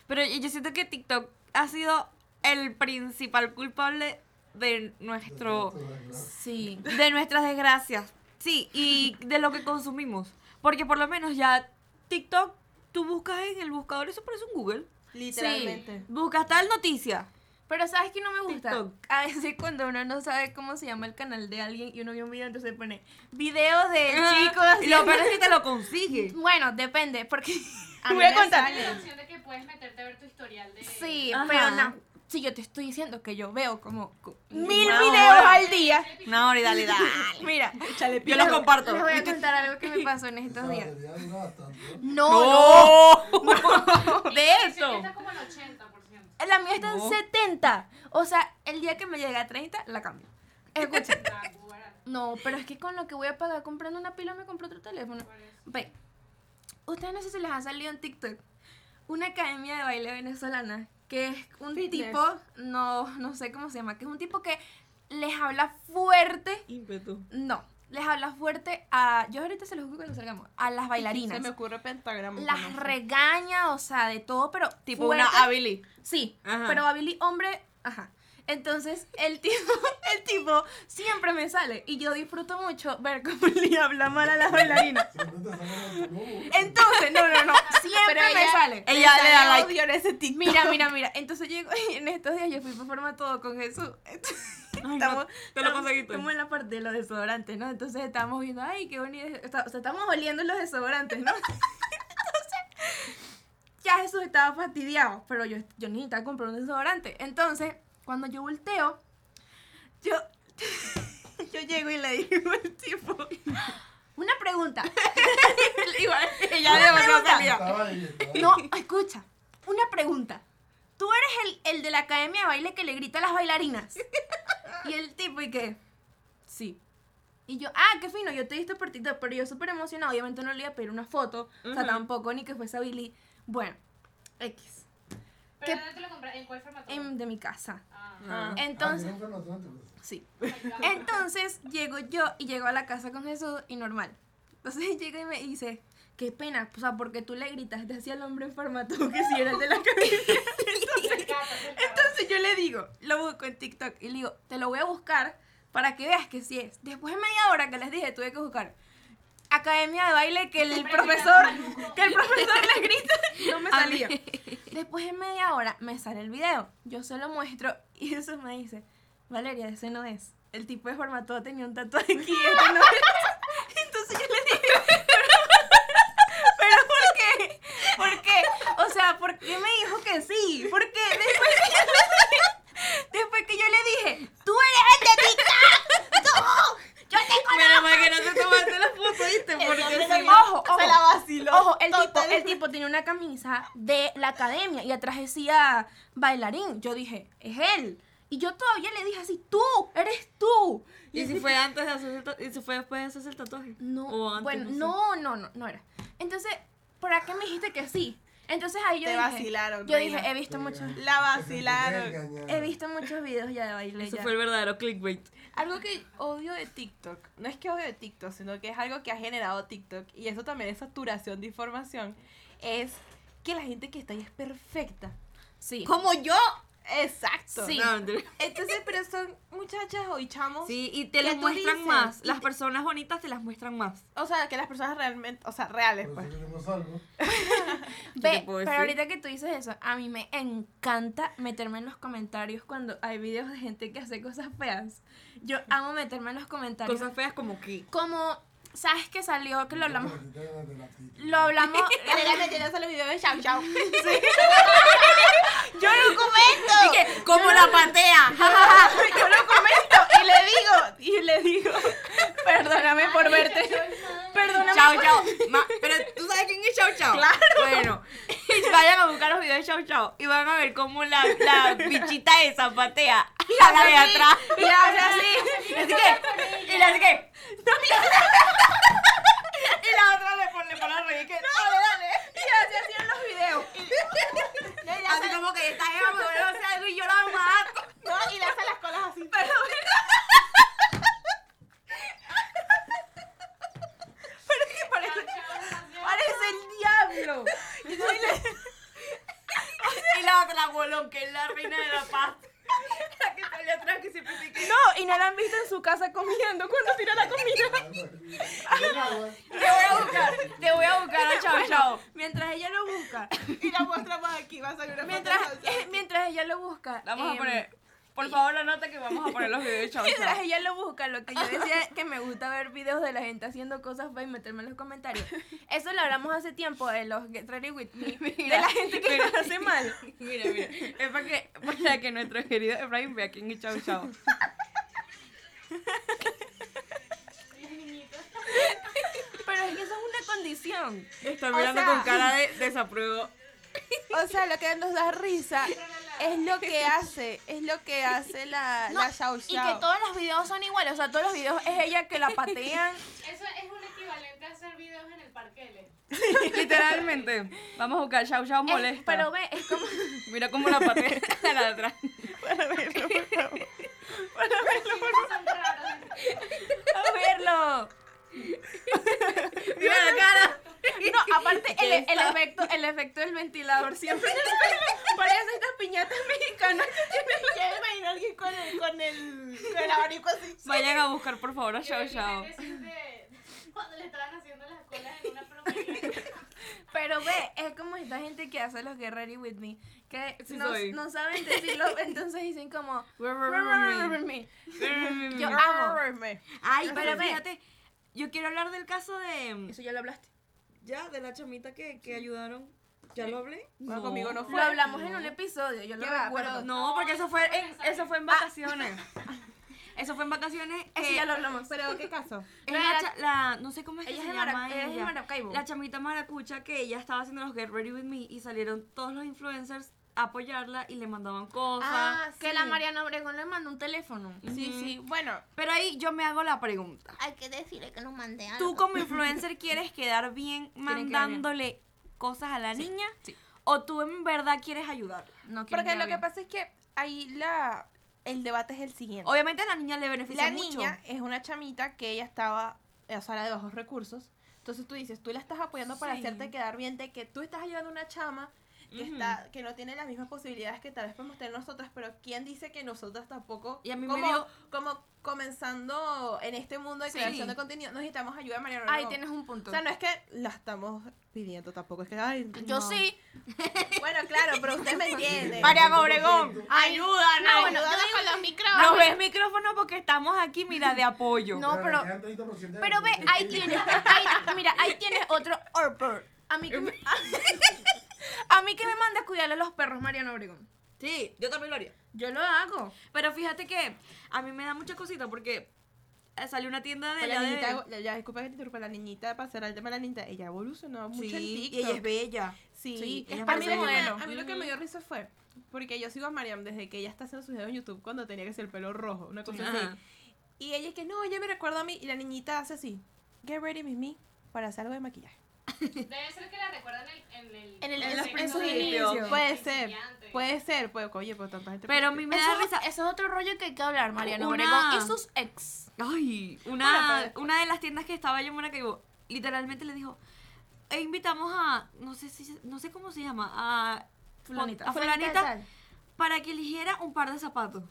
Pero yo siento que TikTok ha sido el principal culpable de nuestro Sí. de nuestras desgracias. Sí, y de lo que consumimos. Porque por lo menos ya TikTok, tú buscas en el buscador, eso parece un Google. Literalmente. Buscas tal noticia. Pero ¿sabes qué no me gusta? TikTok. A veces cuando uno no sabe cómo se llama el canal de alguien y uno ve un video, entonces pone videos de chicos Y lo peor es que te lo consigue. Bueno, depende, porque... A *laughs* voy a *laughs* contar. sale. Puedes meterte a ver tu historial de... Sí, Ajá. pero no. Si yo te estoy diciendo que yo veo como co- mil Una videos al día. No, y dale, dale. *laughs* Mira, Yo los comparto. les voy a contar algo que me pasó en estos días. ¿no? No, no, No. *laughs* de eso. está como en 80%. La mía está en No. 70. O sea, el día que me llegue a 30, la cambio. Escuchen. *laughs* Ah, No, pero es que con lo que voy a pagar comprando una pila me compro otro teléfono. Ve, ustedes no sé si les ha salido en TikTok una academia de baile venezolana que es un Fitness. tipo, no, no sé cómo se llama, que es un tipo que les habla fuerte, Ímpetu. no, les habla fuerte a, yo ahorita se los juro cuando salgamos, a las bailarinas. *laughs* Se me ocurre pentagrama. Las regaña, o sea, de todo, pero Tipo fuerte. una Abili. Sí, Ajá. pero a Billy hombre, ajá. Entonces, el tipo, *laughs* el tipo siempre me sale y yo disfruto mucho ver cómo le habla mal a las bailarinas. Entonces, no, no, no, siempre Pero me ella- sale. Ella le da like. odio en ese TikTok. Mira, mira, mira. Entonces llego en estos días yo fui por forma todo con Jesús. Entonces, Ay, estamos, no, te lo estamos- conseguiste. estamos en la parte de los desodorantes, ¿no? Entonces estábamos viendo, ay, qué bonito. está- o sea, estamos oliendo los desodorantes, ¿no? *laughs* Entonces, ya Jesús estaba fastidiado, pero yo, yo necesitaba comprar un desodorante. Entonces, cuando yo volteo, yo, *laughs* yo llego y le digo al tipo, una pregunta. *laughs* Digo, Ella estaba ahí. no, escucha, una pregunta. Tú eres el, el de la academia de baile que le grita a las bailarinas. Y el tipo, ¿y qué? Sí. Y yo, ah, qué fino, yo te he visto por TikTok, pero yo súper emocionada. Obviamente no le iba a pedir una foto, o sea, tampoco, ni que fuese a Billy. Bueno, X. ¿Pero ¿Qué? dónde te lo compras? ¿En cuál formato? En, de mi casa. Ah. Ah. Entonces, Ah, sí. *laughs* Entonces llego yo y llego a la casa con Jesús y normal. Entonces *laughs* llega y me dice, qué pena, o sea, porque tú le gritas decía el hombre en formato *laughs* que si era el de la encanta. Entonces yo le digo, lo busco en TikTok y le digo, te lo voy a buscar para que veas que sí es. Después de media hora que les dije, tuve que buscar academia de baile que el profesor, que el profesor le grita, no me salía. Después de media hora me sale el video, yo se lo muestro y eso me dice, Valeria, ese no es. El tipo de formato tenía un tatuaje aquí, este no es. *laughs* Entonces yo le dije, pero, pero ¿por qué? ¿Por qué? O sea, ¿por qué me dijo que sí? ¿Por qué? Después que yo le dije, después que yo le dije tú eres el de TikTok. ¡Tú! Yo te Menos mal que no te tomaste la foto, ¿viste? Porque si no- Ojo, ojo. Se la vaciló. Ojo, el tipo, Total. el tipo tenía de la academia y atrás decía bailarín. Yo dije, es él. Y yo todavía le dije así, tú, eres tú. ¿Y si fue antes de hacerse el tatuaje? ¿Y si fue después de hacerse el tatuaje? No, ¿O antes? bueno, sé. no, no, no, no era. Entonces, ¿por qué me dijiste que sí? Entonces ahí yo Te dije, vacilaron, yo reina. dije, he visto muchos, La vacilaron. he visto muchos videos ya de baile. Ese ya. fue el verdadero clickbait. Algo que odio de TikTok, no es que odio de TikTok, sino que es algo que ha generado TikTok, y eso también es saturación de información, es que la gente que está ahí es perfecta. Sí. ¡Como yo! Exacto. Sí. No. Entonces, pero son muchachas o y chamos. Sí, y te ¿Qué las muestran dices? más. Las personas bonitas te las muestran más. O sea, que las personas realmente, o sea, reales, pues. *laughs* Ve, pero ahorita que tú dices eso, a mí me encanta meterme en los comentarios cuando hay videos de gente que hace cosas feas. Yo *laughs* amo meterme en los comentarios. Cosas feas como que. Como, ¿sabes que salió? Que lo hablamos. Lo *laughs* hablamos. Los videos de Chau Chau. *laughs* yo lo comento. Y que, como la patea. *laughs* yo lo comento y le digo, y le digo, perdóname por verte. Perdóname. Chao, por- chao. Ma- pero tú sabes quién es Chao Chao. Claro. Bueno, vayan a buscar los videos de Chao Chao y van a ver cómo la, la bichita esa patea a la de atrás. Y la hace así. Y así que, y la hace que. Otra le pone, le pone a reír que. Dale, dale. Y así en los videos. Así como que esta jeva me vuelve a hacer algo y yo la mato. No, y le hace las colas así. Pero Pero es que parece, parece el diablo. Y Y la otra, la bolón, que es la reina de la paz. La *laughs* que sale atrás, que siempre se que. No, y no la han visto en su casa comiendo cuando tira la comida. *laughs* Te voy a buscar, te voy a buscar a Chao Chao. Mientras ella lo busca, Y la muestra más aquí, va a salir una foto mientras, de eh, mientras ella lo busca, busca. Vamos a em, poner. Por favor, anota que vamos a poner los videos *laughs* de Chau Mientras Chau. ella lo busca, lo que yo decía es que me gusta ver videos de la gente haciendo cosas para meterme en los comentarios. Eso lo hablamos hace tiempo de los Get Ready With Me, de la gente que lo hace mal. *laughs* Mira, mira. Es para que, para que nuestro querido Efraín vea quién es Chau Chau. Pero es que eso es una condición. Está O mirando sea- con cara de desapruebo. O sea, lo que nos da risa es lo que hace, es lo que hace la, *laughs* No, la Xiao y Xiao. que todos los videos son iguales, o sea, todos los videos es ella que la patean. *laughs* Eso es un equivalente a hacer videos en el parquele. *laughs* Literalmente. Vamos a buscar Chau Chau Es- molesta. pero ve, es como Mira cómo la patea a la de atrás. Son raros. a verlo. Mira la cara. *laughs* No, aparte el, ¿Qué el efecto, el efecto del ventilador siempre en el pelo parece estas piñatas mexicanas que tienen Ya me imagino a alguien con el, con el, con el abanico así. *laughs* Vayan a buscar por favor a cuando le estaban haciendo las colas en una peluquería. *laughs* Pero ve, es como esta gente que hace los Get Ready With Me, que Sí no, no saben decirlo, entonces dicen como... Yo Yo amo. Ay, Pero fíjate, yo quiero hablar del caso de. Eso ya lo hablaste. Ya, de la chamita que, que ayudaron. ¿Ya lo hablé? Bueno, conmigo no Lo fue. hablamos en un episodio, yo lo recuerdo. No, porque eso fue en, *laughs* eso fue en vacaciones. Eso fue en vacaciones. Eso ya lo hablamos. Pero, ¿qué caso? es No, la, era- cha- la- no sé cómo es que Ella se es llama Mara- ella es de ella. Maracaibo. La chamita maracucha que ella estaba haciendo los Get Ready With Me y salieron todos los influencers a apoyarla y le mandaban cosas. Ah, Que la Mariana Obregón le mandó un teléfono. Sí, sí. Bueno, Pero ahí yo me hago la pregunta. Hay que decirle que nos mande algo. ¿Tú como *laughs* influencer quieres quedar bien quedar bien. mandándole cosas a la niña? ¿O tú en verdad quieres ayudar? No quiere porque lo que pasa es que ahí la, el debate es el siguiente. Obviamente a la niña le beneficia La mucho. niña es una chamita que ella estaba, o sea, era de bajos recursos. Entonces tú dices, tú la estás apoyando para Sí. hacerte quedar bien de que tú estás ayudando a una chama que, está, que no tiene las mismas posibilidades que tal vez podemos tener nosotras, pero ¿quién dice que nosotras tampoco, Y a mí me como, dio- como comenzando en este mundo de Sí. creación de contenido, necesitamos ayuda de Mariana Ahí tienes un punto. O sea, no es que la estamos pidiendo tampoco, es que, ay, Yo no. sí. *laughs* Bueno, claro, pero usted me *laughs* entiende. María Obregón, ayúdanos. No, bueno, yo Ayúdanos con los micrófonos. Nos ves micrófono porque estamos aquí, mira, de apoyo. No, pero- le quedan 30% de Pero ve, ahí tienes, ahí- mira, ahí tienes otro Orper. A mí que me, *laughs* *laughs* a mí que me manda a cuidarle a los perros, Mariana Obregón. Sí, yo también lo haría. Yo lo hago. Pero fíjate que a mí me da mucha cosita porque eh, salió una tienda de la allá de- niñita, ya, disculpa que te interrumpa, la niñita, para cerrar el tema de la niñita, ella evolucionó mucho en Sí, TikTok. y ella es bella. Sí, Sí, ella a, es mí lo a mí lo que me dio risa fue, porque yo sigo a Mariam desde que ella está haciendo sus videos en YouTube cuando tenía que ser el pelo rojo, una cosa Ajá. así. Y ella es que no, ella me recuerda a mí, y la niñita hace así, get ready with me, para hacer algo de maquillaje. Debe ser que la recuerdan en el. En, el, En el- en los sus inicios. Puede ser, puede ser, pues, oye, pues tanta gente... Pero a mí me Eso, da risa. eso es otro rollo que hay que hablar, Mariana Una- Obregón y sus ex. Ay, una, una de las tiendas que estaba yo en Maracaibo, literalmente le dijo, e invitamos a, no sé si, no sé cómo se llama, a Fulanita. a fulanita para que eligiera un par de zapatos.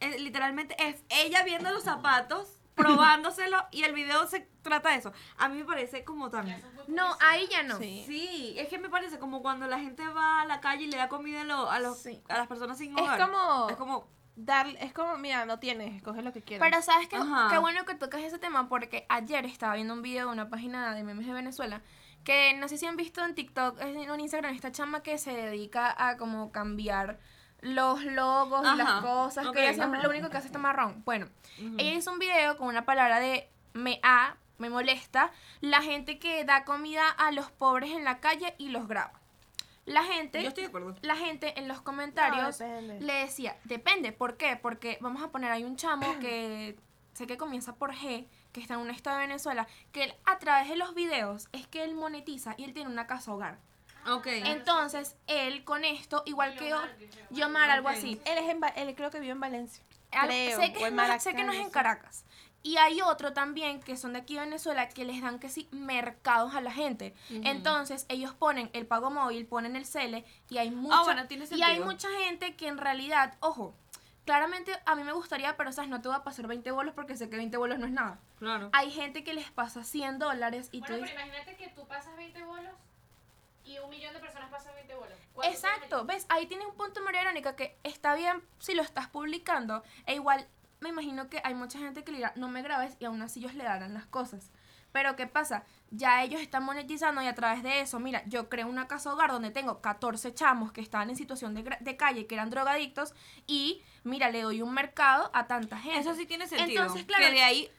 Eh, literalmente es ella viendo los zapatos, probándoselo y el video se trata de eso. A mí me parece como fue No, ahí ya no. Sí. Sí, es que me parece como cuando la gente va a la calle y le da comida a, lo- a los, Sí. a las personas sin Es hogar. como, Es como... dar, es como, mira, no tienes, coge lo que quieras. Pero sabes que qué bueno que tocas ese tema porque ayer estaba viendo un video de una página de memes de Venezuela que no sé si han visto en TikTok, es en un Instagram, esta chama que se dedica a como cambiar los logos y las cosas que ella siempre, lo único que hace es tomar ron. Bueno, Ujú. ella hizo un video con una palabra de me a, me molesta, la gente que da comida a los pobres en la calle y los graba. La gente, Yo estoy de acuerdo. la gente en los comentarios No, le decía, depende, ¿por qué? Porque vamos a poner, hay un chamo que sé que comienza por G, que está en un estado de Venezuela, que él, a través de los videos es que él monetiza y él tiene una casa hogar. Ok. Entonces, él con esto, igual que yo, Yomar, algo así. Él, es en, él creo que vive en Valencia. Al- Creo, sé, que es no- sé que no es en. Caracas. Y hay otro también que son de aquí de Venezuela que les dan que sí mercados a la gente. Entonces ellos ponen el pago móvil, ponen el CELE y hay mucha, Ah, bueno, tiene y hay mucha gente que en realidad, ojo, claramente a mí me gustaría, pero sabes, no te voy a pasar 20 bolos porque sé que 20 bolos no es nada. Claro. Hay gente que les pasa 100 dólares y tú Bueno, pero dices, imagínate que tú pasas 20 bolos y un millón de personas pasan 20 bolas. ¿Cuánto Exacto? ¿ves? Ahí tienes un punto, María Verónica, que está bien si lo estás publicando. E igual, me imagino que hay mucha gente que le dirá, no me grabes, y aún así ellos le darán las cosas. Pero ¿qué pasa? Ya ellos están monetizando y a través de eso, mira, yo creo una casa hogar donde tengo 14 chamos que estaban en situación de, de calle, que eran drogadictos, y mira, le doy un mercado a tanta gente. Eso sí tiene sentido. Entonces, claro, que de ahí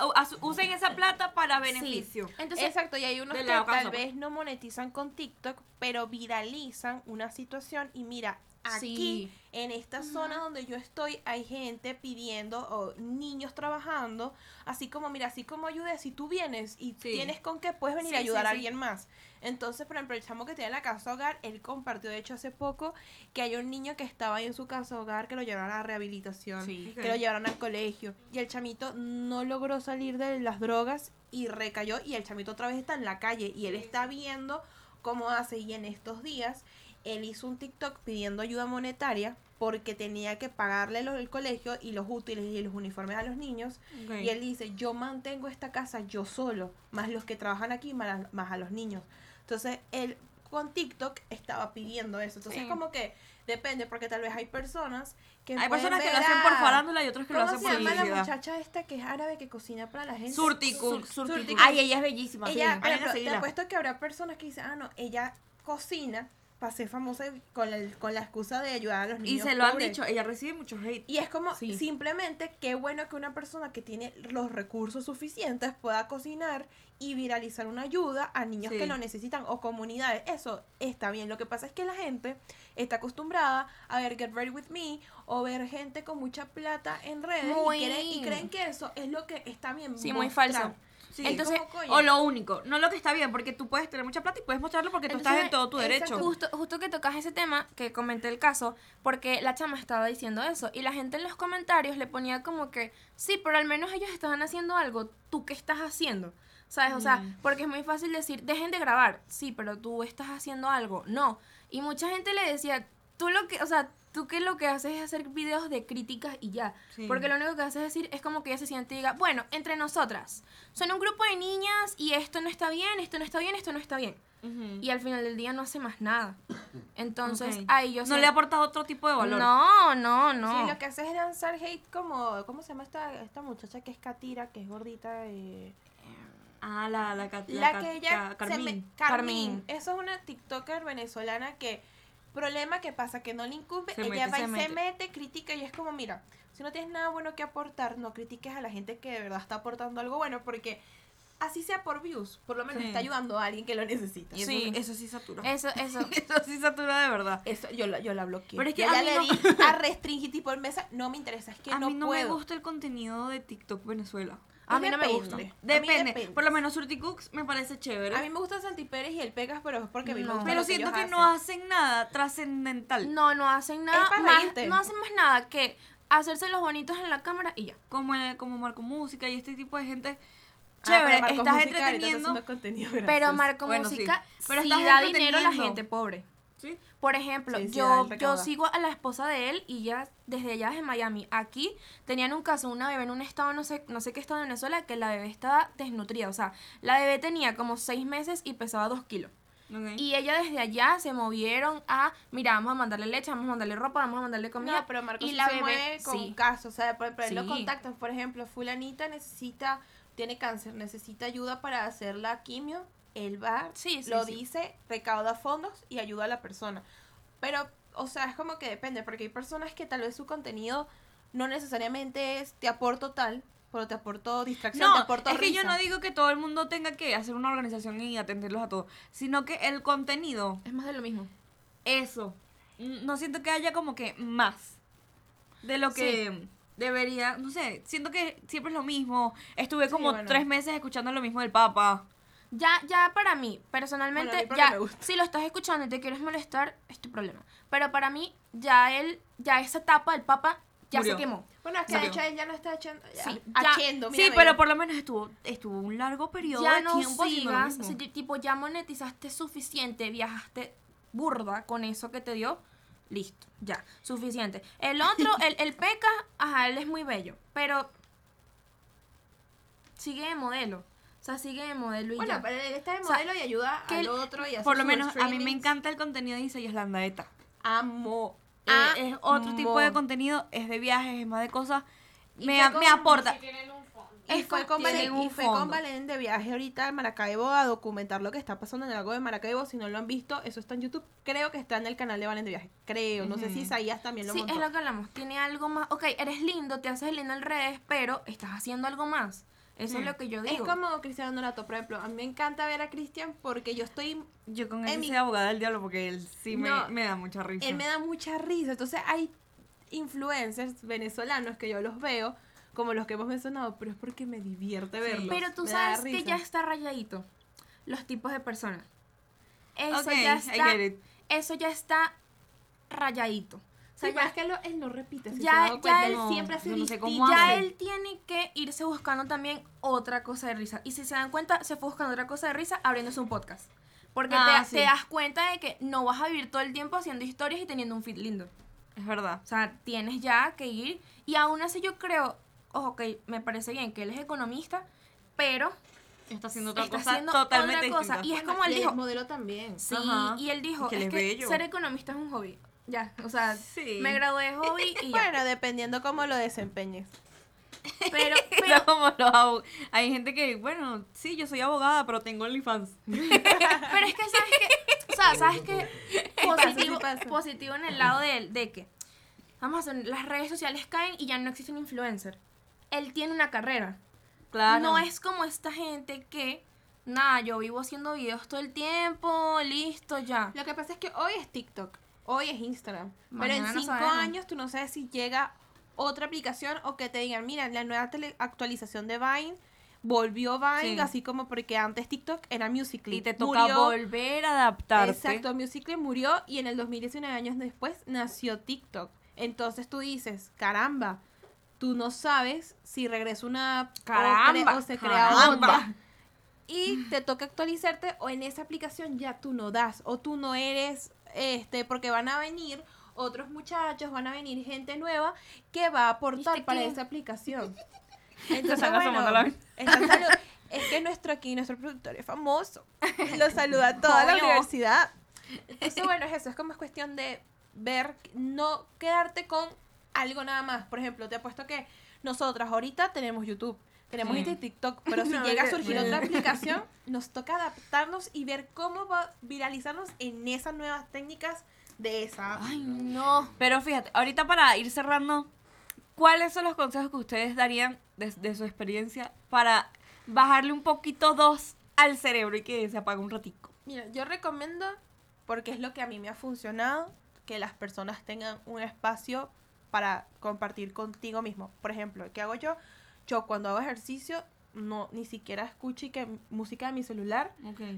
usen esa plata para sí. beneficio. Entonces, Exacto, y hay unos que tal vez no monetizan con TikTok, pero viralizan una situación y mira, aquí Sí. en esta zona donde yo estoy hay gente pidiendo o niños trabajando, así como mira, así como ayude, si tú vienes y Sí. tienes con qué puedes venir a Sí, ayudar a alguien más. Entonces, por ejemplo, el chamo que tiene la casa hogar, él compartió de hecho hace poco que hay un niño que estaba ahí en su casa hogar que lo llevaron a la rehabilitación que lo llevaron al colegio. Y el chamito no logró salir de las drogas y recayó. Y el chamito otra vez está en la calle. Y él está viendo cómo hace. Y en estos días, él hizo un TikTok pidiendo ayuda monetaria porque tenía que pagarle los, el colegio y los útiles y los uniformes a los niños. Y él dice, yo mantengo esta casa yo solo, más los que trabajan aquí, más, más a los niños. Entonces, él con TikTok estaba pidiendo eso. Entonces, Sí. como que depende, porque tal vez hay personas que... Hay personas que lo hacen por farándula y otros que lo ¿Cómo hacen se por llama la muchacha esta que es árabe que cocina para la gente? Surti Cook. Sur- Surti Cook. Cook. Ay, ella es bellísima. sí. ella, a ejemplo, te apuesto que habrá personas que dicen, ah, no, ella cocina para ser famosa con, el, con la excusa de ayudar a los Y niños se lo han dicho, ella recibe mucho hate. Y es como, Sí. simplemente, qué bueno que una persona que tiene los recursos suficientes pueda cocinar y viralizar una ayuda a niños Sí. que lo necesitan o comunidades. Eso está bien. Lo que pasa es que la gente está acostumbrada a ver Get Ready With Me o ver gente con mucha plata en redes Muy- y, creen, y creen que eso es lo que está bien. Sí, muy falso. Sí. Entonces, Como, O lo único, no lo que está bien, porque tú puedes tener mucha plata y puedes mostrarlo porque tú estás en todo tu derecho. exacto. Justo, justo que tocas ese tema, que comenté el caso, porque la chama estaba diciendo eso, y la gente en los comentarios le ponía como que, sí, pero al menos ellos estaban haciendo algo, ¿tú qué estás haciendo? ¿Sabes? O sea, Mm. porque es muy fácil decir, dejen de grabar, sí, pero tú estás haciendo algo, no. Y mucha gente le decía, tú lo que, o sea, tú que lo que haces es hacer videos de críticas y ya. Sí. Porque lo único que haces es decir, es como que ella se siente y diga, bueno, entre nosotras, son un grupo de niñas y esto no está bien, esto no está bien, esto no está bien y al final del día no hace más nada. Entonces, Ok. ahí yo no sé- le ha aportado otro tipo de valor. No, no, no. Sí, lo que hace es lanzar hate como, ¿cómo se llama esta, esta muchacha que es Katira, que es gordita? Eh, Ah, la, la, la ca- que ella ca- Carmín. me- Carmín. Carmín. Eso es una TikToker venezolana que problema que pasa que no le incumbe, Se ella mete, va se y se mete. mete, critica y es como, mira, si no tienes nada bueno que aportar, no critiques a la gente que de verdad está aportando algo bueno porque así sea por views, por lo menos Sí. está ayudando a alguien que lo necesita. Eso, Sí. eso sí satura. Eso, *laughs* eso. Eso sí satura de verdad. Eso yo la, yo la bloqueé. Pero es que Yo a ya mí le no- di *laughs* a restringir tipo el mesa, no me interesa, es que a no, mí no puedo. me gusta el contenido de TikTok Venezuela. A mí no me gusta. Depende. Por lo menos Surti Cooks me parece chévere. A mí me gusta Santi Pérez y el Pegas, pero es porque a mí me gusta pero lo que siento ellos que no hacen. hacen nada trascendental. No, no hacen nada. para más- no hacen más nada que hacerse los bonitos en la cámara y ya. Como, el- como Marco Música y este tipo de gente. Ah, Chévere, estás Música entreteniendo. Pero. Marco Bueno, Música sí. Pero sí estás da dinero a la gente pobre. ¿Sí? Por ejemplo, Sí, sí, da yo, yo sigo a la esposa de él y ya desde allá, desde Miami, aquí tenían un caso, una bebé en un estado, no sé, no sé qué estado de Venezuela, que la bebé estaba desnutrida. O sea, la bebé tenía como seis meses y pesaba dos kilos. Ok. Y ella desde allá se movieron a, mira, vamos a mandarle leche, vamos a mandarle ropa, vamos a mandarle comida. No, pero Marcos y la se bebé- mueve con sí. casos, o sea, por ejemplo, él lo Sí. contactan, por ejemplo, fulanita necesita, tiene cáncer, necesita ayuda para hacer la quimio, él va, Sí, sí, lo sí. dice, recauda fondos y ayuda a la persona. Pero, o sea, es como que depende, porque hay personas que tal vez su contenido no necesariamente es te aporto tal, pero te aporto distracción, te No, aporto es que yo risa. no digo que todo el mundo tenga que hacer una organización y atenderlos a todos, sino que el contenido, Es más de lo mismo. eso, no siento que haya como que más de lo que debería, no sé, siento que siempre es lo mismo. Estuve Sí, como bueno. tres meses escuchando lo mismo del Papa. Ya, ya para mí, personalmente, Bueno, ya, me gusta. si lo estás escuchando y te quieres molestar, es tu problema. Pero para mí, ya él, ya esa etapa del papa ya Murió. se quemó. Bueno, es que de hecho él ya no está echando, ya, Sí, ya- haciendo, Sí, pero por lo menos estuvo estuvo un largo periodo Ya de no tiempo sigas, o sea, tipo, ya monetizaste suficiente, viajaste burda con eso que te dio, listo, ya, suficiente. El otro, *laughs* el, el peca, ajá, él es muy bello, pero sigue de modelo. Sea, sigue de modelo y Bueno, ya. pero él está de O sea, modelo y ayuda que al otro y hace Por lo menos a mí me encanta el contenido de Isa y Landaeta. Amo. Eh, es otro tipo de amo. contenido, es de viajes, es más de cosas. Me, a- con- me aporta. Si tienen un fondo. Y Es fue, con- Valen, y fue con. Valen de viaje ahorita a Maracaibo a documentar lo que está pasando en el lago de Maracaibo. Si no lo han visto, eso está en YouTube. Creo que está en el canal de Valen de viaje. Creo. No sé si. Isaías también lo Sí, montó. es lo que hablamos. Tiene algo más. Ok, eres lindo, te haces lindo en redes, pero estás haciendo algo más. Eso es lo que yo Es digo. como Cristiano Donato, por ejemplo. A mí me encanta ver a Cristian porque yo estoy... Yo con él mi- soy abogada del diablo porque él sí me, No, me da mucha risa. Él me da mucha risa. Entonces hay influencers venezolanos que yo los veo como los que hemos mencionado, pero es porque me divierte verlos. Pero tú me sabes que ya está rayadito. Los tipos de personas. Eso ya I está. get it. Eso ya está rayadito. O sea, Sí, ya, es que lo- él no repite. Si ya- se ya él- siempre hace no sé cómo ya hace. él tiene que irse buscando también otra cosa de risa. Y si se dan cuenta, se fue buscando otra cosa de risa abriéndose un podcast. Porque Ah, te, sí. te das cuenta de que no vas a vivir todo el tiempo haciendo historias y teniendo un feed lindo. Es verdad. O sea, tienes ya que ir. Y aún así yo creo, ojo, que me parece bien que él es economista, pero Está haciendo otra está cosa haciendo totalmente otra cosa. distinta. Y es como él y dijo, modelo también. sí, Ajá. y él dijo, que es que ser economista es un hobby. Ya, o sea, Sí. me gradué de hobby *laughs* y ya. Bueno, dependiendo cómo lo desempeñes. Pero, *laughs* Pero como los hay gente que, bueno, sí, yo soy abogada, pero tengo OnlyFans. *laughs* pero es que, ¿sabes qué? O sea, ¿sabes qué? Positivo, positivo en el lado de, de que, vamos a hacer, las redes sociales caen y ya no existe un influencer. Él tiene una carrera. Claro. No es como esta gente que, nada, yo vivo haciendo videos todo el tiempo, listo, ya. Lo que pasa es que hoy es TikTok, hoy es Instagram. pero en no cinco sabemos. años tú no sabes si llega otra aplicación o que te digan, mira, la nueva tele- actualización de Vine volvió Vine, Sí. así como porque antes TikTok era Musical.ly. Y te toca Murió- volver a adaptarte. Exacto, Musical.ly murió y en el 2019 años después nació TikTok. Entonces tú dices, caramba, tú no sabes si regresa una o Caramba, o, se crea caramba. otra. Y te toca actualizarte o en esa aplicación ya tú no das o tú no eres este porque van a venir otros muchachos, van a venir gente nueva que va a aportar ¿Viste para esa aplicación. *laughs* Entonces, bueno, es que nuestro aquí, nuestro productor es famoso. *laughs* Lo saluda toda la universidad. Entonces, bueno, es eso. Es como es cuestión de ver, no quedarte con algo nada más. Por ejemplo, te apuesto que nosotras ahorita tenemos YouTube. Tenemos Sí. Y TikTok, *laughs* pero si No, llega a surgir otra aplicación, *laughs* nos toca adaptarnos y ver cómo va a viralizarnos en esas nuevas técnicas de esa. Ay, no. Pero fíjate, ahorita para ir cerrando, ¿cuáles son los consejos que ustedes darían desde su experiencia para bajarle un poquito dos al cerebro y que se apague un ratico? Mira, yo recomiendo, porque es lo que a mí me ha funcionado, que las personas tengan un espacio para compartir contigo mismo. Por ejemplo, ¿qué hago yo? Yo cuando hago ejercicio, no ni siquiera escucho que música de mi celular.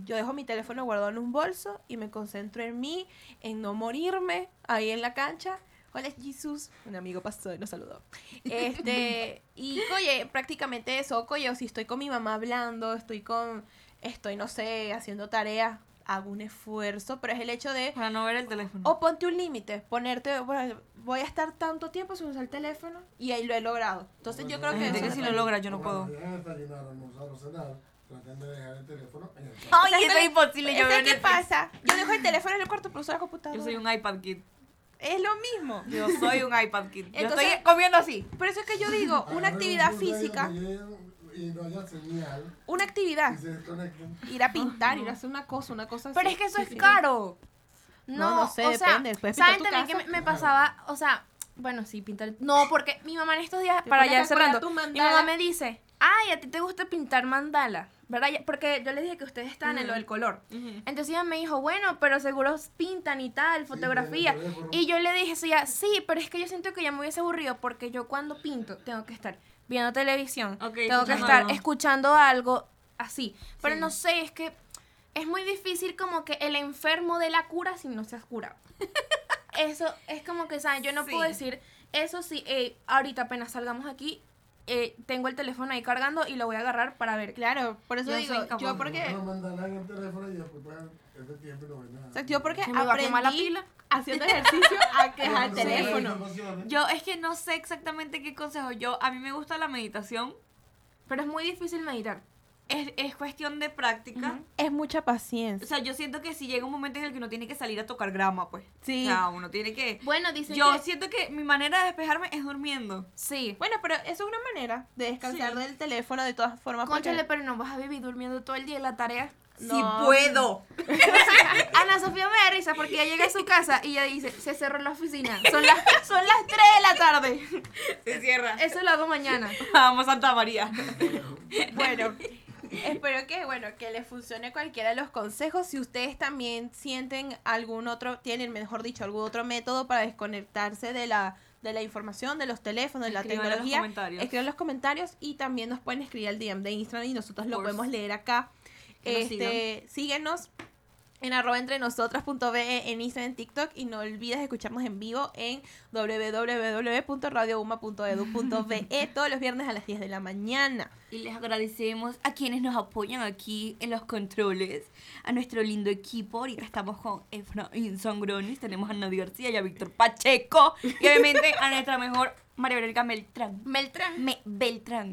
Yo dejo mi teléfono guardado en un bolso y me concentro en mí, en no morirme ahí en la cancha. Hola Jesús, un amigo pasó y nos saludó. Este, y oye, prácticamente eso, oye, o si estoy con mi mamá hablando, estoy con, estoy, no sé, haciendo tareas, hago un esfuerzo, pero es el hecho de, Para no ver el teléfono. o ponte un límite, ponerte, bueno, voy a estar tanto tiempo sin usar el teléfono y ahí lo he logrado. Entonces yo creo que... gente que si lo logra, yo no puedo. O traten de dejar el teléfono en el cuarto. Ay, ¿Sabes eso es imposible. Yo ¿Sabes veo qué pasa? Yo dejo el teléfono en el cuarto para usar la computadora. Yo soy un iPad kid. Es lo mismo. Yo soy un iPad kid. Yo Entonces- estoy comiendo así. Por eso es que yo digo, una actividad física, Y no haya señal. una actividad, Y se desconecten. ir a pintar, ir a hacer una cosa, una cosa Pero así. es que eso es Sí. caro. No, No, no sé, o sea, depende, ¿saben tu también que me, me pasaba? O sea, bueno, sí, pintar. No, porque mi mamá en estos días, Te para pones ya decorar cerrando, tu mi mandala. mamá me dice, ay, a ti te gusta pintar mandala, ¿verdad? Ya- Porque yo les dije que ustedes estaban en lo del color. Entonces ella me dijo, bueno, pero seguro pintan y tal, fotografía. y yo le dije, sí, ya, sí, pero es que yo siento que ya me hubiese aburrido porque yo cuando pinto tengo que estar viendo televisión, Ok, tengo que estar algo. escuchando algo así. Pero Sí. no sé, es que es muy difícil como que el enfermo de la cura si no se has curado. *laughs* Eso es como que, ¿saben? Yo no Sí. puedo decir, eso sí, eh, ahorita apenas salgamos aquí, eh, tengo el teléfono ahí cargando y lo voy a agarrar para ver. Claro, por eso Yo digo, yo porque, No mandan en el ese tiempo ven o yo porque me va a quemar la aprendí pila. haciendo *laughs* ejercicio a que al Sí. teléfono. Yo es que no sé exactamente qué consejo. Yo, a mí me gusta la meditación. Pero es muy difícil meditar. es, es cuestión de práctica. Es mucha O paciencia. sea, yo siento que si llega un momento en el que uno tiene que salir a tocar grama, pues. Sí. O sea, uno tiene que... Bueno, dicen Yo que... siento que mi manera de despejarme es durmiendo. Sí. Bueno, pero eso es una manera de descansar Sí. del teléfono de todas formas. porque- Conchale, pero no vas a vivir durmiendo todo el día en la tarea. No. Si puedo. *laughs* Ana Sofía me da risa porque ella llega a su casa y ella dice, se cerró la oficina. Son las, son las 3 de la tarde. Se cierra. Eso lo hago mañana. Vamos, Santa María. Bueno, espero que bueno que les funcione cualquiera de los consejos. Si ustedes también sienten algún otro, tienen mejor dicho algún otro método para desconectarse de la de la información, de los teléfonos, de la Escriban tecnología, escriban los comentarios y también nos pueden escribir al DM de Instagram y nosotros lo podemos leer acá. Que Este, síguenos en arroba entre nosotras.be en Instagram, en TikTok y no olvides escucharnos en vivo en www.radiouma.edu.be *laughs* todos los viernes a las 10 de la mañana. Y les agradecemos a quienes nos apoyan aquí en los controles, a nuestro lindo equipo. Ahorita estamos con Efraín Sangronis, tenemos a Nadia García y a Víctor Pacheco. Y obviamente a *laughs* nuestra mejor María Verónica Beltrán. Meltrán. Me Beltrán.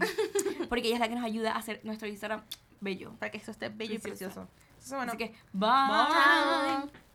Porque ella es la que nos ayuda a hacer nuestro Instagram bello. para que esto esté bello y Precioso. precioso. Entonces, bueno, Así que, bye. Bye.